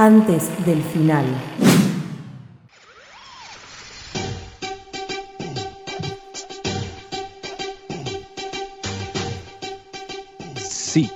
antes del final. Sí.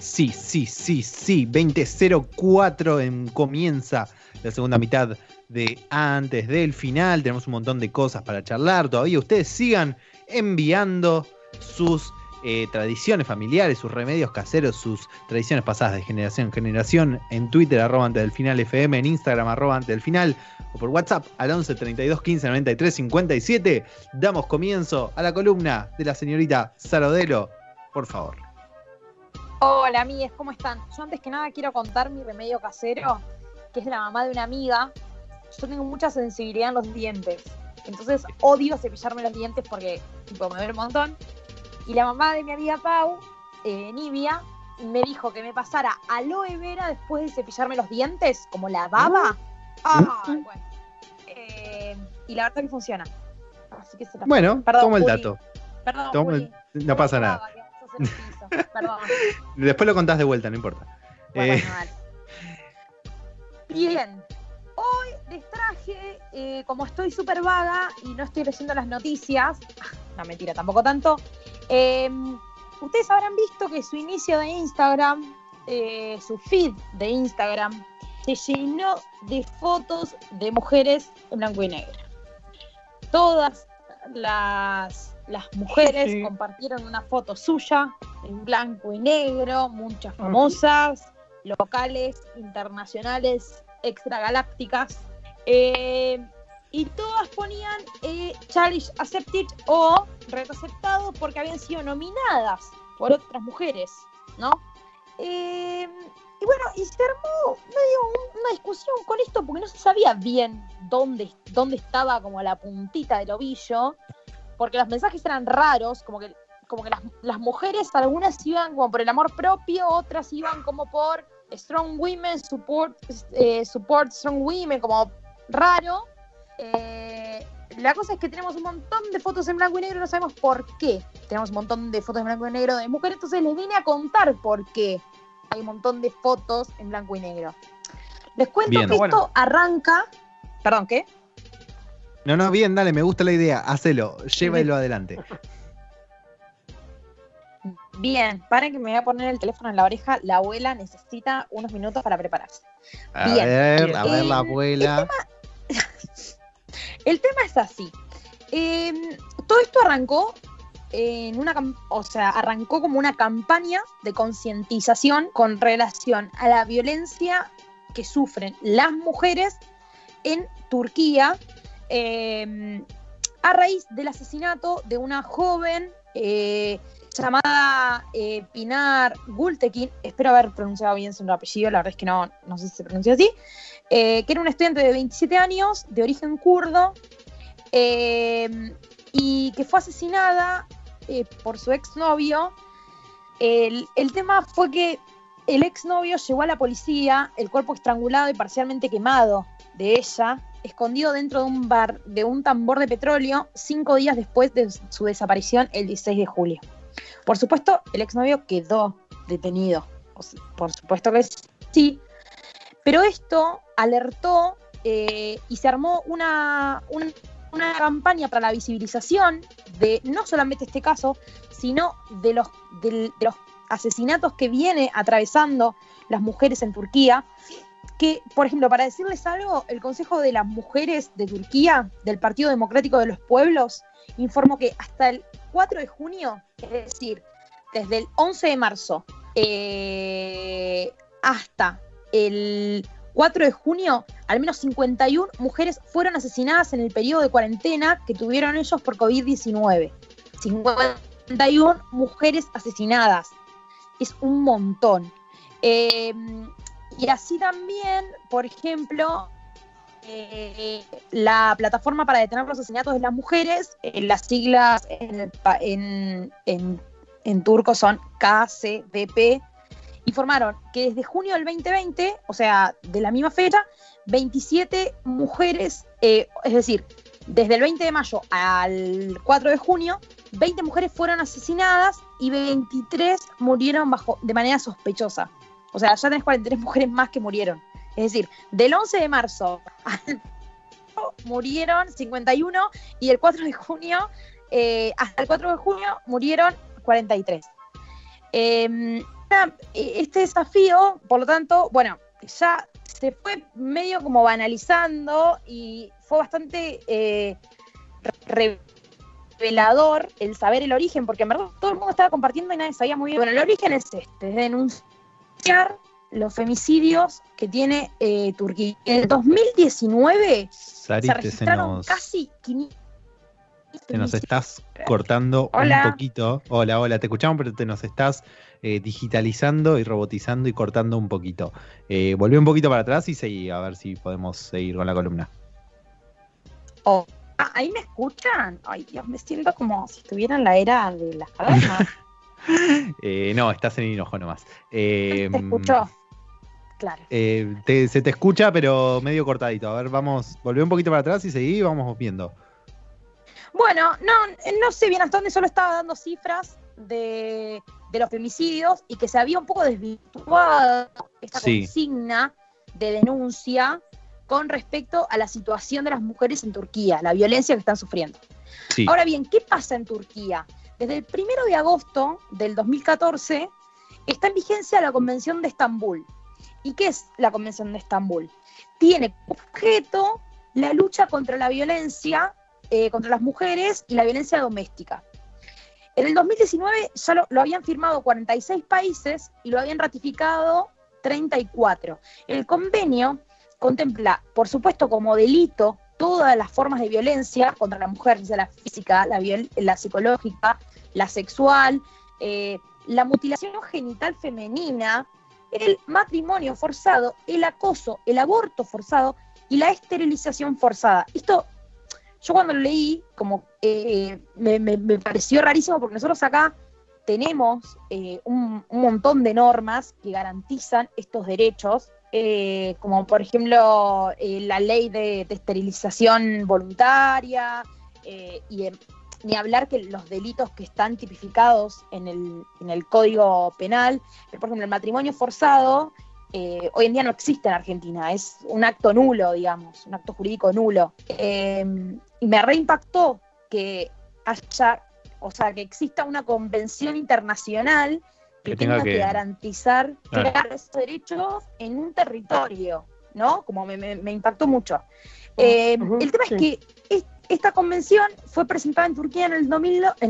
Sí, sí, sí, sí. 2004 en, comienza la segunda mitad de antes del final. Tenemos un montón de cosas para charlar todavía. Ustedes sigan enviando sus eh, tradiciones familiares, sus remedios caseros, sus tradiciones pasadas de generación en generación en Twitter, arroba antes del final FM, en Instagram, arroba antes del final, o por WhatsApp al 11 32 15 93 57. Damos comienzo a la columna de la señorita Sarodelo, por favor. Hola, amigues, ¿cómo están? Yo antes que nada quiero contar mi remedio casero, que es la mamá de una amiga. Yo tengo mucha sensibilidad en los dientes. Entonces odio cepillarme los dientes porque tipo, me duele un montón. Y la mamá de mi amiga Pau, eh, Nivia, me dijo que me pasara aloe vera después de cepillarme los dientes, como la baba. Ah, bueno. Eh, y la verdad que funciona. Así que se la Bueno, Perdón, tomo el Juli. dato. Perdón, Tomo Juli. el- no pasa nada. Perdón. Después lo contás de vuelta, no importa. Bueno, Eh. Bien. Hoy les traje, eh, como estoy súper vaga y no estoy leyendo las noticias, no mentira, tampoco tanto, eh, ustedes habrán visto que su inicio de Instagram, eh, su feed de Instagram, se llenó de fotos de mujeres en blanco y negro. Todas las, las mujeres Sí. compartieron una foto suya en blanco y negro, muchas famosas, locales, internacionales, extragalácticas. eh, y todas ponían eh, Challenge Accepted o Reto porque habían sido nominadas por otras mujeres, ¿no? Eh, y bueno, y se armó medio un- una discusión con esto porque no se sabía bien dónde, dónde estaba como la puntita del ovillo, porque los mensajes eran raros, como que, como que las, las mujeres, algunas iban como por el amor propio, otras iban como por Strong Women, Support, eh, support Strong Women, como raro. Eh, la cosa es que tenemos un montón de fotos en blanco y negro, no sabemos por qué. Tenemos un montón de fotos en blanco y negro de mujeres, entonces les vine a contar por qué hay un montón de fotos en blanco y negro. Les cuento Bien. que Bueno. esto arranca. Perdón, ¿qué? no, no, bien, dale, me gusta la idea. Hacelo, llévalo adelante. Bien, paren que me voy a poner el teléfono en la oreja. La abuela necesita unos minutos para prepararse. A Bien. ver, a ver la Eh, abuela. El tema es así. Eh, todo esto arrancó en una, o sea, arrancó como una campaña de concientización con relación a la violencia que sufren las mujeres en Turquía eh, a raíz del asesinato de una joven eh, llamada eh, Pinar Gultekin, espero haber pronunciado bien su apellido, la verdad es que no, no sé si se pronuncia así, eh, que era una estudiante de 27 años, de origen kurdo, eh, y que fue asesinada por su exnovio. El, el tema fue que el exnovio llevó a la policía el cuerpo estrangulado y parcialmente quemado de ella, escondido dentro de un bar, de un tambor de petróleo, cinco días después de su desaparición el 16 de julio. Por supuesto, el exnovio quedó detenido. Por supuesto que sí. Pero esto alertó eh, y se armó una, un- una campaña para la visibilización de no solamente este caso, sino de los, de los asesinatos que viene atravesando las mujeres en Turquía. Que, por ejemplo, para decirles algo, el Consejo de las Mujeres de Turquía, del Partido Democrático de los Pueblos, informó que hasta el 4 de junio, es decir, desde el 11 de marzo eh, hasta el 4 de junio, al menos 51 mujeres fueron asesinadas en el periodo de cuarentena que tuvieron ellos por COVID-19. 51 mujeres asesinadas. Es un montón. Eh, y así también, por ejemplo, eh, la plataforma para detener los asesinatos de las mujeres, eh, las siglas en, en- en turco son KCDP, informaron que desde junio del 2020, o sea, de la misma fecha, 27 mujeres, eh, es decir, desde el 20 de mayo al 4 de junio, 20 mujeres fueron asesinadas y 23 murieron bajo, de manera sospechosa. O sea, ya tenés 43 mujeres más que murieron. Es decir, del 11 de marzo murieron 51 y el 4 de junio, eh, hasta el 4 de junio murieron 43. Em, este desafío, por lo tanto, bueno, ya se fue medio como banalizando y fue bastante eh, revelador el saber el origen, porque en verdad todo el mundo estaba compartiendo y nadie sabía muy bien. Bueno, el origen es este, es denunciar los femicidios que tiene eh, Turquía. En el 2019 se registraron casi 500 te nos estás cortando un poquito. Hola, hola, te escuchamos, pero te nos estás eh, digitalizando y robotizando y cortando un poquito. Eh, volví un poquito para atrás y seguí, a ver si podemos seguir con la columna. Oh, ¿Ahí me escuchan? Ay, Dios, me siento como si estuviera en la era de las cavernas. eh, no, estás en enojo nomás. ¿Te escucho? Claro. Eh, se te escucha, pero medio cortadito. A ver, vamos, volví un poquito para atrás y seguí, vamos viendo. Bueno, no, no sé bien hasta dónde solo estaba dando cifras de, los femicidios y que se había un poco desvirtuado esta consigna de denuncia con respecto a la situación de las mujeres en Turquía, la violencia que están sufriendo. Ahora bien, ¿qué pasa en Turquía? Desde el primero de agosto del 2014 está en vigencia la Convención de Estambul, ¿Y qué es la Convención de Estambul? Tiene objeto la lucha contra la violencia eh, contra las mujeres y la violencia doméstica. En el 2019 ya lo, habían firmado 46 países y lo habían ratificado 34. El convenio contempla, por supuesto, como delito todas las formas de violencia contra la mujer, sea la física, la, psicológica, la sexual, eh, la mutilación genital femenina, el matrimonio forzado, el acoso, el aborto forzado y la esterilización forzada. Esto, yo cuando lo leí, como eh, me, pareció rarísimo porque nosotros acá tenemos eh, un, montón de normas que garantizan estos derechos, eh, como por ejemplo la ley de, de esterilización voluntaria y ni hablar que los delitos que están tipificados en el, Código Penal, por ejemplo, el matrimonio forzado, eh, hoy en día no existe en Argentina, es un acto nulo, digamos, un acto jurídico nulo. Eh, y me reimpactó que haya, o sea, que exista una convención internacional que, tenga que, garantizar esos derechos en un territorio, ¿no? Como me, impactó mucho. Eh, el tema es que esta convención fue presentada en Turquía en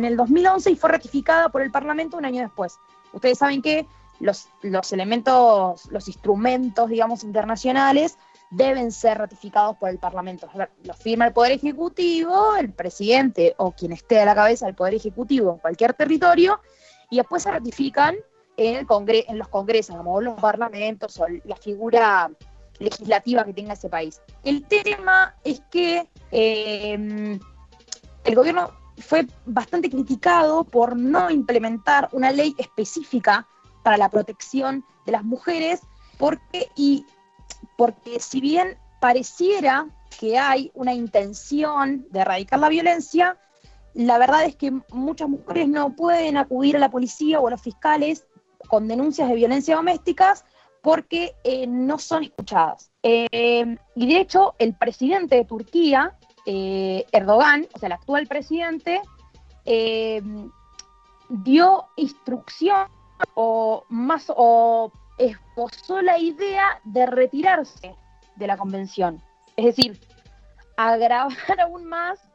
el, 2011 y fue ratificada por el Parlamento un año después. Ustedes saben que los, elementos, los instrumentos, digamos, internacionales deben ser ratificados por el Parlamento. Los firma el Poder Ejecutivo, el presidente o quien esté a la cabeza del Poder Ejecutivo en cualquier territorio, y después se ratifican en, el en los congresos, como los parlamentos o la figura legislativa que tenga ese país. El tema es que eh, el gobierno fue bastante criticado por no implementar una ley específica para la protección de las mujeres, porque, y, porque si bien pareciera que hay una intención de erradicar la violencia, la verdad es que muchas mujeres no pueden acudir a la policía o a los fiscales con denuncias de violencia domésticas porque eh, no son escuchadas. Eh, y de hecho, el presidente de Turquía, eh, Erdogan, o sea, el actual presidente, dio instrucción o más o esbozó la idea de retirarse de la convención. Es decir, agravar aún más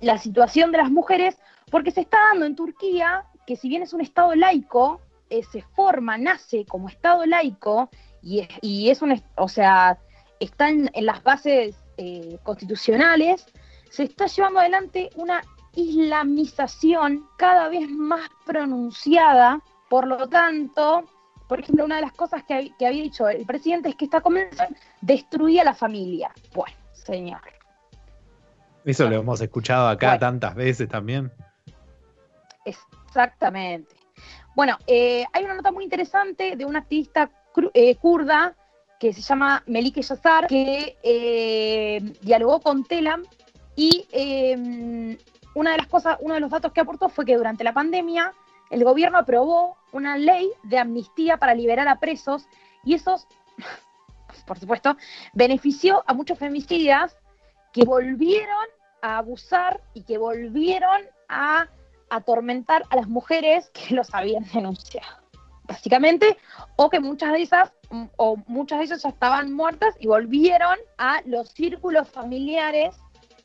la situación de las mujeres, porque se está dando en Turquía que si bien es un Estado laico, eh, se forma, nace como Estado laico y, es un, o sea, está en, las bases eh, constitucionales, se está llevando adelante una islamización cada vez más pronunciada, por lo tanto, por ejemplo, una de las cosas que, había dicho el presidente es que esta convención destruía la familia. Bueno, señor. Eso lo hemos escuchado acá tantas veces también. Exactamente. Bueno, eh, hay una nota muy interesante de una activista eh, kurda que se llama Melike Yazar, que eh, dialogó con Telam y una de las cosas, uno de los datos que aportó fue que durante la pandemia el gobierno aprobó una ley de amnistía para liberar a presos y esos, por supuesto, benefició a muchos femicidas que volvieron a abusar y que volvieron a atormentar a las mujeres que los habían denunciado, básicamente, o que muchas de esas, o muchas de esas ya estaban muertas y volvieron a los círculos familiares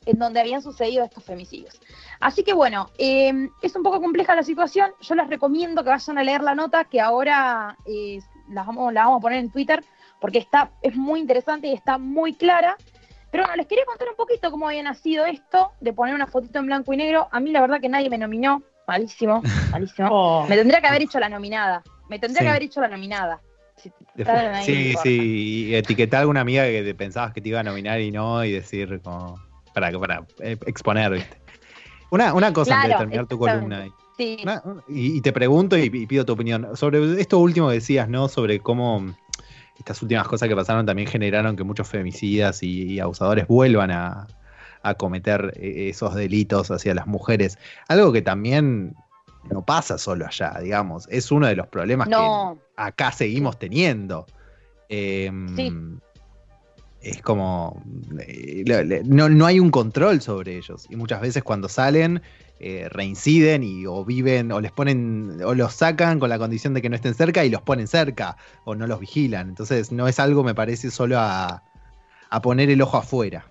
en donde habían sucedido estos femicidios. Así que bueno, eh, es un poco compleja la situación. Yo les recomiendo que vayan a leer la nota que ahora eh, la, vamos, la vamos a poner en Twitter porque está, es muy interesante y está muy clara. Pero bueno, les quería contar un poquito cómo había nacido esto de poner una fotito en blanco y negro. A mí la verdad que nadie me nominó. Malísimo, malísimo. Oh. Me tendría que haber hecho la nominada. Me tendría que haber hecho la nominada. sí, sí, y etiquetar a alguna amiga que pensabas que te iba a nominar y no, y decir como para, para eh, exponer, ¿viste? Una, una cosa antes de terminar tu columna. Sí. y, te pregunto y, pido tu opinión sobre esto último que decías, ¿no? Sobre cómo estas últimas cosas que pasaron también generaron que muchos femicidas y, abusadores vuelvan a, cometer eh, esos delitos hacia las mujeres. Algo que también no pasa solo allá, digamos. Es uno de los problemas que acá seguimos teniendo. Em, sí es como eh, no, hay un control sobre ellos. Y muchas veces cuando salen eh, reinciden y o viven o les ponen o los sacan con la condición de que no estén cerca y los ponen cerca o no los vigilan. Entonces no es algo me parece solo a, a poner el ojo afuera.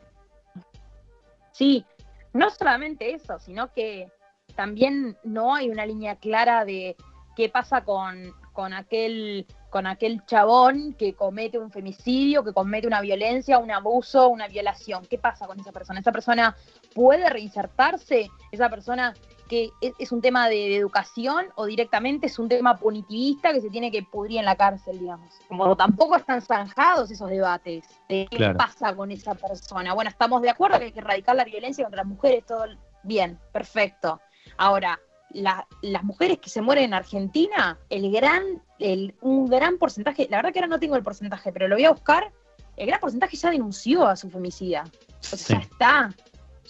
Sí no solamente eso sino que también no hay una línea clara de qué pasa con, con aquel con aquel chabón que comete un femicidio, que comete una violencia, un abuso, una violación. ¿Qué pasa con esa persona? ¿Esa persona puede reinsertarse? ¿Esa persona que es, un tema de, educación o directamente es un tema punitivista que se tiene que pudrir en la cárcel, digamos? Como tampoco están zanjados esos debates de qué pasa con esa persona. Bueno, estamos de acuerdo que hay que erradicar la violencia contra las mujeres, todo bien, perfecto. Ahora, las mujeres que se mueren en Argentina, el gran, el, un gran porcentaje, la verdad que ahora no tengo el porcentaje, pero lo voy a buscar, el gran porcentaje ya denunció a su femicida. O sea, ya está,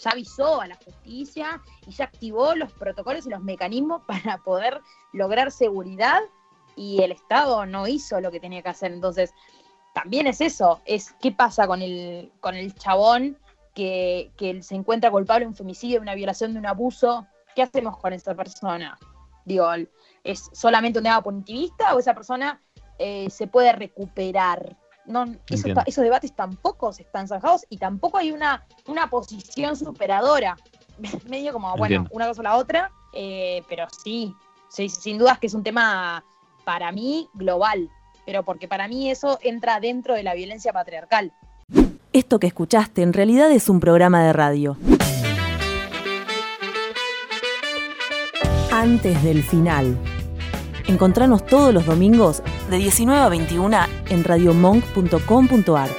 ya avisó a la justicia y ya activó los protocolos y los mecanismos para poder lograr seguridad y el Estado no hizo lo que tenía que hacer. Entonces, también es eso, es qué pasa con el, con el chabón que, que se encuentra culpable de un femicidio, de una violación, de un abuso, ¿qué hacemos con esa persona? Digo, ¿es solamente un tema punitivista o esa persona eh, se puede recuperar? No, esos debates tampoco se están zanjados y tampoco hay una, una posición superadora. Medio como, bueno, una cosa o la otra, eh, pero sí, sí, sin dudas que es un tema para mí global, pero porque para mí eso entra dentro de la violencia patriarcal. Esto que escuchaste en realidad es un programa de radio. Antes del final. Encontranos todos los domingos de 19 a 21 en radiomonk.com.ar.